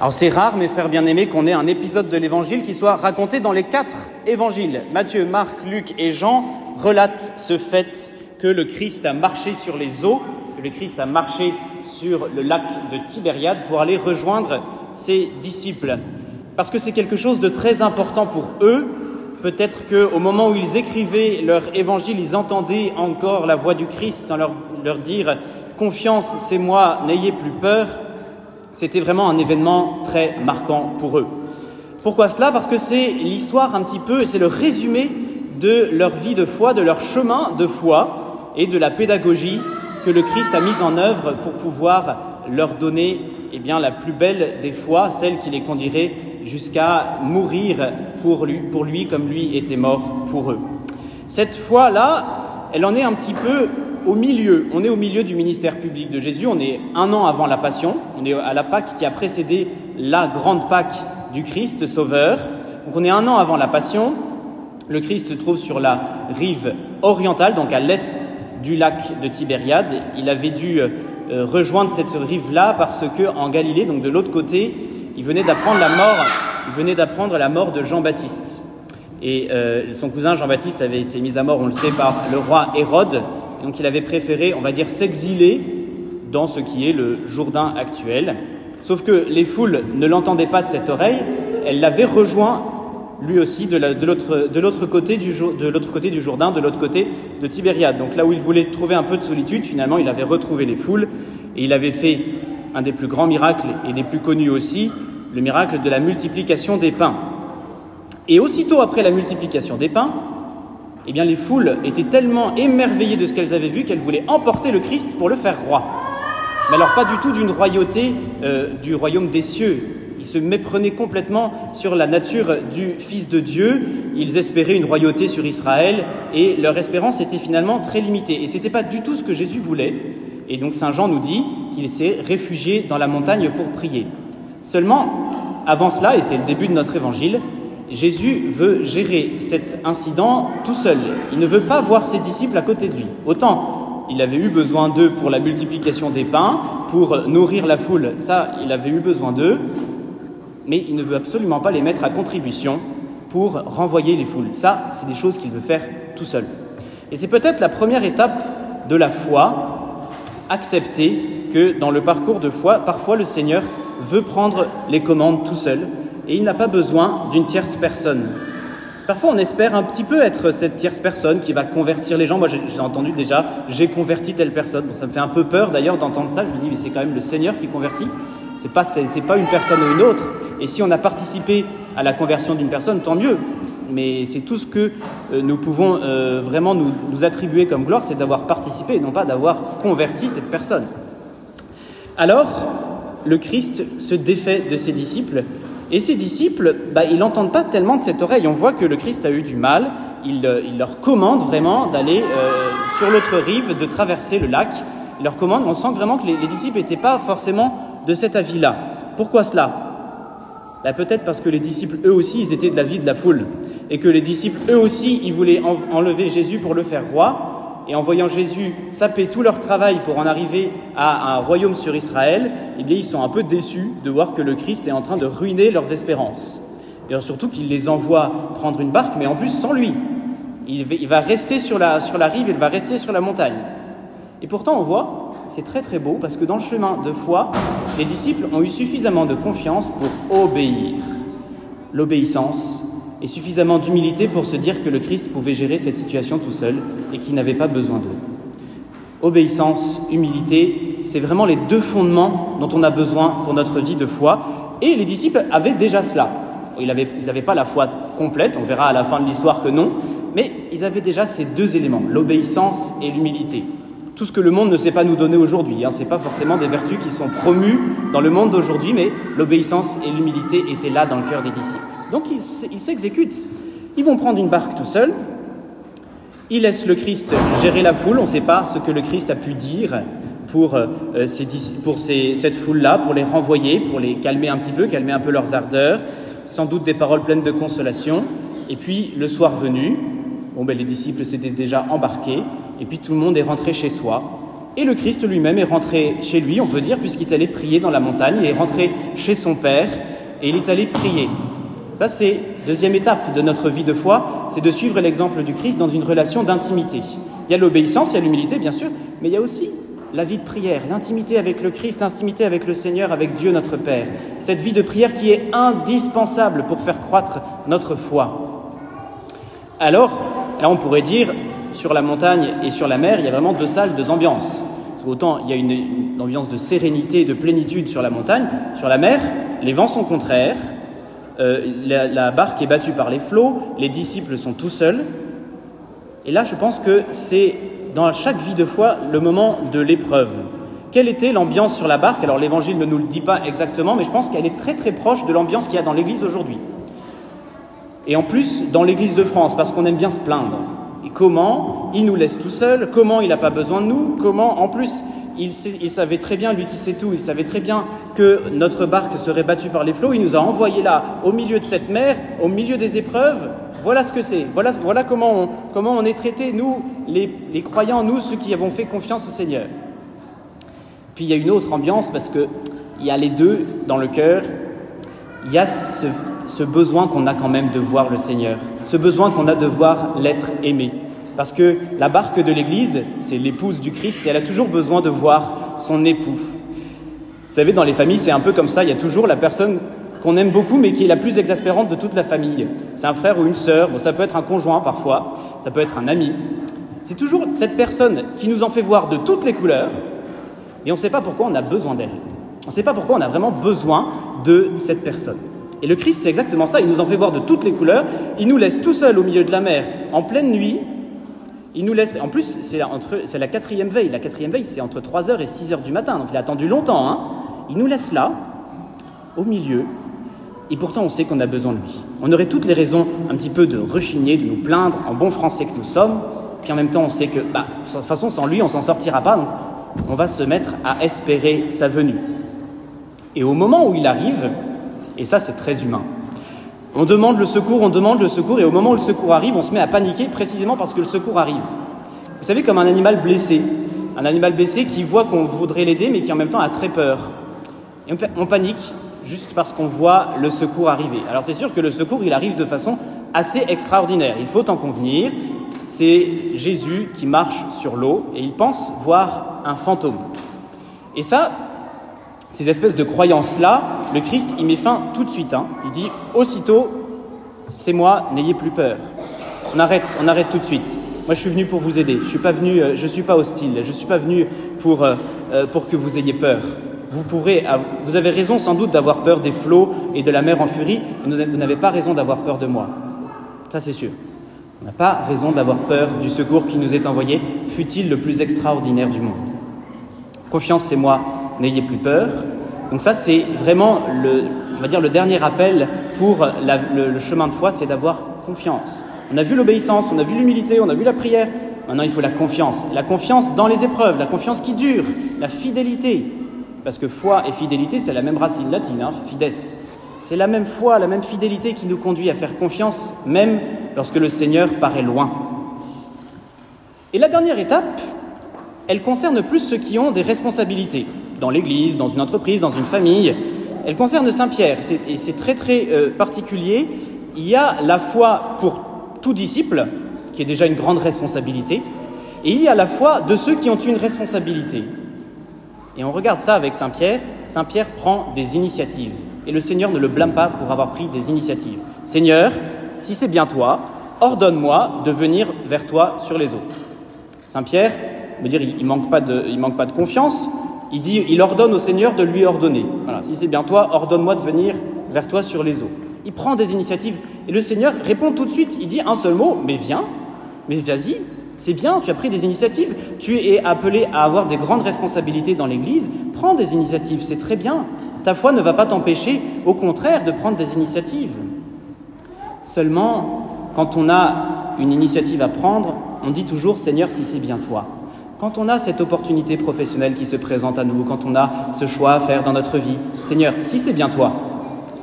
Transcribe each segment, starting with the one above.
Alors c'est rare, mes frères bien-aimés, qu'on ait un épisode de l'évangile qui soit raconté dans les quatre évangiles. Matthieu, Marc, Luc et Jean relatent ce fait que le Christ a marché sur les eaux, que le Christ a marché sur le lac de Tibériade pour aller rejoindre ses disciples. Parce que c'est quelque chose de très important pour eux. Peut-être qu'au moment où ils écrivaient leur évangile, ils entendaient encore la voix du Christ en leur, leur dire Confiance, c'est moi, n'ayez plus peur. C'était vraiment un événement très marquant pour eux. Pourquoi cela? Parce que c'est l'histoire un petit peu, et c'est le résumé de leur vie de foi, de leur chemin de foi et de la pédagogie que le Christ a mise en œuvre pour pouvoir leur donner eh bien, la plus belle des foi, celle qui les conduirait jusqu'à mourir pour lui, pour lui comme lui était mort pour eux. Cette foi-là, elle en est un petit peu au milieu. On est au milieu du ministère public de Jésus. On est un an avant la Passion. On est à la Pâque qui a précédé la grande Pâque du Christ Sauveur. Donc on est un an avant la Passion. Le Christ se trouve sur la rive orientale, donc à l'est du lac de Tibériade. Il avait dû euh, rejoindre cette rive-là parce que en Galilée, donc de l'autre côté, il venait d'apprendre la mort. Il venait d'apprendre la mort de Jean-Baptiste. Et euh, son cousin Jean-Baptiste avait été mis à mort, on le sait, par le roi Hérode. Donc il avait préféré, on va dire, s'exiler dans ce qui est le Jourdain actuel. Sauf que les foules ne l'entendaient pas de cette oreille, elles l'avaient rejoint lui aussi de l'autre côté, du, côté du Jourdain, de l'autre côté de Tibériade. Donc là où il voulait trouver un peu de solitude, finalement il avait retrouvé les foules et il avait fait un des plus grands miracles et des plus connus aussi, le miracle de la multiplication des pains. Et aussitôt après la multiplication des pains, eh bien les foules étaient tellement émerveillées de ce qu'elles avaient vu qu'elles voulaient emporter le Christ pour le faire roi. Mais alors pas du tout d'une royauté euh, du royaume des cieux. Ils se méprenaient complètement sur la nature du Fils de Dieu. Ils espéraient une royauté sur Israël et leur espérance était finalement très limitée. Et ce n'était pas du tout ce que Jésus voulait. Et donc Saint Jean nous dit qu'il s'est réfugié dans la montagne pour prier. Seulement, avant cela, et c'est le début de notre évangile, Jésus veut gérer cet incident tout seul. Il ne veut pas voir ses disciples à côté de lui. Autant il avait eu besoin d'eux pour la multiplication des pains, pour nourrir la foule, ça, il avait eu besoin d'eux, mais il ne veut absolument pas les mettre à contribution pour renvoyer les foules. Ça, c'est des choses qu'il veut faire tout seul. Et c'est peut-être la première étape de la foi, accepter que dans le parcours de foi, parfois le Seigneur veut prendre les commandes tout seul, et il n'a pas besoin d'une tierce personne. Parfois, on espère un petit peu être cette tierce personne qui va convertir les gens. Moi, j'ai entendu déjà, j'ai converti telle personne. Bon, ça me fait un peu peur d'ailleurs d'entendre ça. Je me dis, mais c'est quand même le Seigneur qui convertit. C'est pas, c'est pas une personne ou une autre. Et si on a participé à la conversion d'une personne, tant mieux. Mais c'est tout ce que euh, nous pouvons euh, vraiment nous, nous attribuer comme gloire, c'est d'avoir participé et non pas d'avoir converti cette personne. Alors, le Christ se défait de ses disciples et ses disciples, bah, ils n'entendent pas tellement de cette oreille. On voit que le Christ a eu du mal. Il, euh, leur commande vraiment d'aller euh, sur l'autre rive, de traverser le lac. Il leur commande. On sent vraiment que les, disciples n'étaient pas forcément de cet avis-là. Pourquoi cela? Bah, Peut-être parce que les disciples, eux aussi, ils étaient de la vie de la foule. Et que les disciples, eux aussi, ils voulaient enlever Jésus pour le faire roi et en voyant Jésus saper tout leur travail pour en arriver à un royaume sur Israël, eh bien, ils sont un peu déçus de voir que le Christ est en train de ruiner leurs espérances. Et surtout qu'il les envoie prendre une barque, mais en plus sans lui. Il va rester sur la, sur la rive, il va rester sur la montagne. Et pourtant, on voit, c'est très très beau, parce que dans le chemin de foi, les disciples ont eu suffisamment de confiance pour obéir. L'obéissance, et suffisamment d'humilité pour se dire que le Christ pouvait gérer cette situation tout seul et qu'il n'avait pas besoin d'eux. Obéissance, humilité, c'est vraiment les deux fondements dont on a besoin pour notre vie de foi. Et les disciples avaient déjà cela. Ils n'avaient pas la foi complète, on verra à la fin de l'histoire que non, mais ils avaient déjà ces deux éléments, l'obéissance et l'humilité. Tout ce que le monde ne sait pas nous donner aujourd'hui, hein, ce n'est pas forcément des vertus qui sont promues dans le monde d'aujourd'hui, mais l'obéissance et l'humilité étaient là dans le cœur des disciples. Donc ils s'exécutent. Ils vont prendre une barque tout seuls. Ils laissent le Christ gérer la foule. On ne sait pas ce que le Christ a pu dire pour, euh, pour cette foule-là, pour les renvoyer, pour les calmer un petit peu, calmer un peu leurs ardeurs. Sans doute des paroles pleines de consolation. Et puis, le soir venu, bon, ben, les disciples s'étaient déjà embarqués. Et puis, tout le monde est rentré chez soi. Et le Christ lui-même est rentré chez lui, on peut dire, puisqu'il est allé prier dans la montagne, il est rentré chez son Père et il est allé prier. Ça, c'est deuxième étape de notre vie de foi, c'est de suivre l'exemple du Christ dans une relation d'intimité. Il y a l'obéissance, il y a l'humilité, bien sûr, mais il y a aussi la vie de prière, l'intimité avec le Christ, l'intimité avec le Seigneur, avec Dieu notre Père. Cette vie de prière qui est indispensable pour faire croître notre foi. Alors, là, on pourrait dire, sur la montagne et sur la mer, il y a vraiment deux salles, deux ambiances. Autant il y a une, ambiance de sérénité, de plénitude sur la montagne, sur la mer, les vents sont contraires, euh, la, la, barque est battue par les flots, les disciples sont tout seuls. Et là, je pense que c'est dans chaque vie de foi le moment de l'épreuve. Quelle était l'ambiance sur la barque? Alors l'évangile ne nous le dit pas exactement, mais je pense qu'elle est très très proche de l'ambiance qu'il y a dans l'Église aujourd'hui. Et en plus, dans l'Église de France, parce qu'on aime bien se plaindre. Et comment? Il nous laisse tout seuls Comment il n'a pas besoin de nous? Comment, en plus, il, savait très bien, lui qui sait tout, il savait très bien que notre barque serait battue par les flots. Il nous a envoyés là, au milieu de cette mer, au milieu des épreuves. Voilà ce que c'est. Voilà, comment, on, est traité, nous, les, croyants, nous, ceux qui avons fait confiance au Seigneur. Puis il y a une autre ambiance parce que il y a les deux dans le cœur. Il y a ce besoin qu'on a quand même de voir le Seigneur, ce besoin qu'on a de voir l'être aimé. Parce que la barque de l'Église, c'est l'épouse du Christ et elle a toujours besoin de voir son époux. Vous savez, dans les familles, c'est un peu comme ça, il y a toujours la personne qu'on aime beaucoup mais qui est la plus exaspérante de toute la famille. C'est un frère ou une sœur, bon, ça peut être un conjoint parfois, ça peut être un ami. C'est toujours cette personne qui nous en fait voir de toutes les couleurs et on ne sait pas pourquoi on a besoin d'elle. On ne sait pas pourquoi on a vraiment besoin de cette personne. Et le Christ, c'est exactement ça. Il nous en fait voir de toutes les couleurs. Il nous laisse tout seul au milieu de la mer, en pleine nuit. Il nous laisse. En plus, c'est, la quatrième veille. La quatrième veille, c'est entre 3h et 6h du matin. Donc il a attendu longtemps. Hein. Il nous laisse là, au milieu. Et pourtant, on sait qu'on a besoin de lui. On aurait toutes les raisons un petit peu de rechigner, de nous plaindre en bon français que nous sommes. Puis en même temps, on sait que, bah, de toute façon, sans lui, on s'en sortira pas. Donc on va se mettre à espérer sa venue. Et au moment où il arrive, et ça, c'est très humain. On demande le secours, on demande le secours, et au moment où le secours arrive, on se met à paniquer précisément parce que le secours arrive. Vous savez, comme un animal blessé. Un animal blessé qui voit qu'on voudrait l'aider, mais qui en même temps a très peur. On panique juste parce qu'on voit le secours arriver. Alors c'est sûr que le secours, il arrive de façon assez extraordinaire. Il faut en convenir. C'est Jésus qui marche sur l'eau et il pense voir un fantôme. Et ça, ces espèces de croyances-là, le Christ y met fin tout de suite. Hein. Il dit aussitôt, c'est moi, n'ayez plus peur. On arrête, on arrête tout de suite. Moi, je suis venu pour vous aider. Je suis pas je suis pas hostile. Je suis pas venu pour euh, pour que vous ayez peur. Vous pourrez, vous avez raison sans doute d'avoir peur des flots et de la mer en furie, vous n'avez pas raison d'avoir peur de moi. Ça, c'est sûr. On n'a pas raison d'avoir peur du secours qui nous est envoyé, fut-il le plus extraordinaire du monde. Confiance, c'est moi, n'ayez plus peur. Donc ça, c'est vraiment le, on va dire le dernier appel pour le chemin de foi, c'est d'avoir confiance. On a vu l'obéissance, on a vu l'humilité, on a vu la prière. Maintenant, il faut la confiance. La confiance dans les épreuves, la confiance qui dure, la fidélité. Parce que foi et fidélité, c'est la même racine latine, hein, fides. C'est la même foi, la même fidélité qui nous conduit à faire confiance, même lorsque le Seigneur paraît loin. Et la dernière étape, elle concerne plus ceux qui ont des responsabilités, dans l'Église, dans une entreprise, dans une famille. Elle concerne Saint Pierre, et c'est très très euh, particulier. Il y a la foi pour tout disciple, qui est déjà une grande responsabilité, et il y a la foi de ceux qui ont une responsabilité. Et on regarde ça avec Saint Pierre. Saint Pierre prend des initiatives. Et le Seigneur ne le blâme pas pour avoir pris des initiatives. Seigneur, si c'est bien toi, ordonne-moi de venir vers toi sur les eaux. Saint Pierre, veut dire, il manque manque pas de confiance. Il ordonne au Seigneur de lui ordonner. Voilà, si c'est bien toi, ordonne-moi de venir vers toi sur les eaux. Il prend des initiatives et le Seigneur répond tout de suite. Il dit un seul mot, mais viens, mais vas-y, c'est bien, tu as pris des initiatives, tu es appelé à avoir des grandes responsabilités dans l'Église, prends des initiatives, c'est très bien. Ta foi ne va pas t'empêcher, au contraire, de prendre des initiatives. Seulement, quand on a une initiative à prendre, on dit toujours Seigneur, si c'est bien toi. Quand on a cette opportunité professionnelle qui se présente à nous, quand on a ce choix à faire dans notre vie, Seigneur, si c'est bien toi,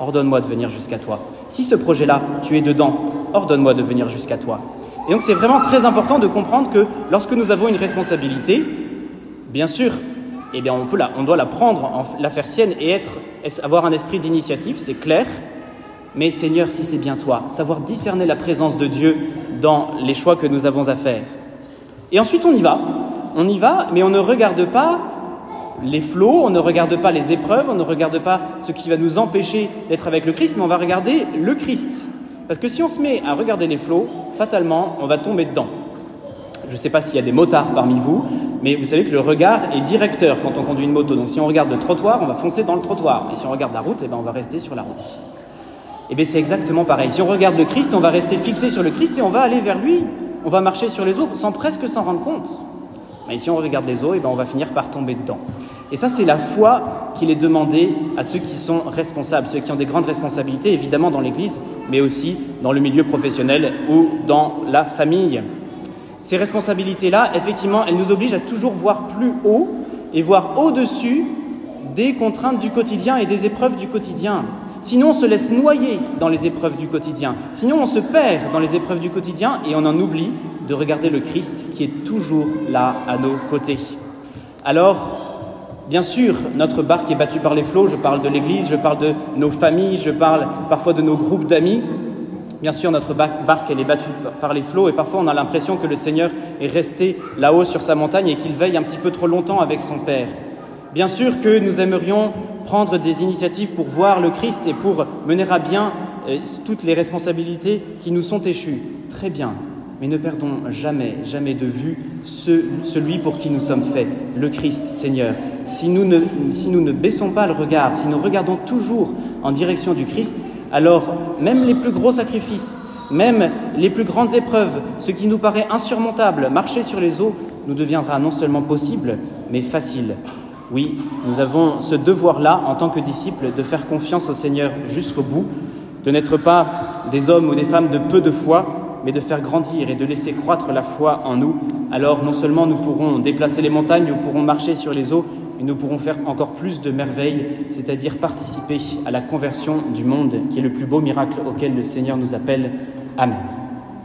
ordonne-moi de venir jusqu'à toi. Si ce projet-là, tu es dedans, ordonne-moi de venir jusqu'à toi. Et donc c'est vraiment très important de comprendre que lorsque nous avons une responsabilité, Bien sûr, eh bien on, peut on doit la prendre, la faire sienne et être, avoir un esprit d'initiative, c'est clair. Mais Seigneur, si c'est bien toi, savoir discerner la présence de Dieu dans les choix que nous avons à faire. Et ensuite on y va. On y va, mais on ne regarde pas les flots, on ne regarde pas les épreuves, on ne regarde pas ce qui va nous empêcher d'être avec le Christ, mais on va regarder le Christ. Parce que si on se met à regarder les flots, fatalement, on va tomber dedans. Je ne sais pas s'il y a des motards parmi vous, mais vous savez que le regard est directeur quand on conduit une moto. Donc si on regarde le trottoir, on va foncer dans le trottoir. Et si on regarde la route, eh ben, on va rester sur la route. Et eh bien c'est exactement pareil. Si on regarde le Christ, on va rester fixé sur le Christ et on va aller vers lui. On va marcher sur les eaux sans presque s'en rendre compte. Mais si on regarde les eaux, eh ben, on va finir par tomber dedans. Et ça, c'est la foi qu'il est demandé à ceux qui sont responsables, ceux qui ont des grandes responsabilités, évidemment dans l'Église, mais aussi dans le milieu professionnel ou dans la famille. Ces responsabilités-là, effectivement, elles nous obligent à toujours voir plus haut et voir au-dessus des contraintes du quotidien et des épreuves du quotidien. Sinon, on se laisse noyer dans les épreuves du quotidien. Sinon, on se perd dans les épreuves du quotidien et on en oublie de regarder le Christ qui est toujours là à nos côtés. Alors, Bien sûr, notre barque est battue par les flots, je parle de l'Église, je parle de nos familles, je parle parfois de nos groupes d'amis. Bien sûr, notre barque, elle est battue par les flots et parfois on a l'impression que le Seigneur est resté là-haut sur sa montagne et qu'il veille un petit peu trop longtemps avec son Père. Bien sûr que nous aimerions prendre des initiatives pour voir le Christ et pour mener à bien euh, toutes les responsabilités qui nous sont échues. Très bien, mais ne perdons jamais, jamais de vue celui pour qui nous sommes faits, le Christ Seigneur. Si nous, ne, si nous ne baissons pas le regard, si nous regardons toujours en direction du Christ, alors même les plus gros sacrifices, même les plus grandes épreuves, ce qui nous paraît insurmontable, marcher sur les eaux, nous deviendra non seulement possible, mais facile. Oui, nous avons ce devoir-là, en tant que disciples, de faire confiance au Seigneur jusqu'au bout, de n'être pas des hommes ou des femmes de peu de foi, mais de faire grandir et de laisser croître la foi en nous, alors non seulement nous pourrons déplacer les montagnes, nous pourrons marcher sur les eaux, mais nous pourrons faire encore plus de merveilles, c'est-à-dire participer à la conversion du monde, qui est le plus beau miracle auquel le Seigneur nous appelle. Amen.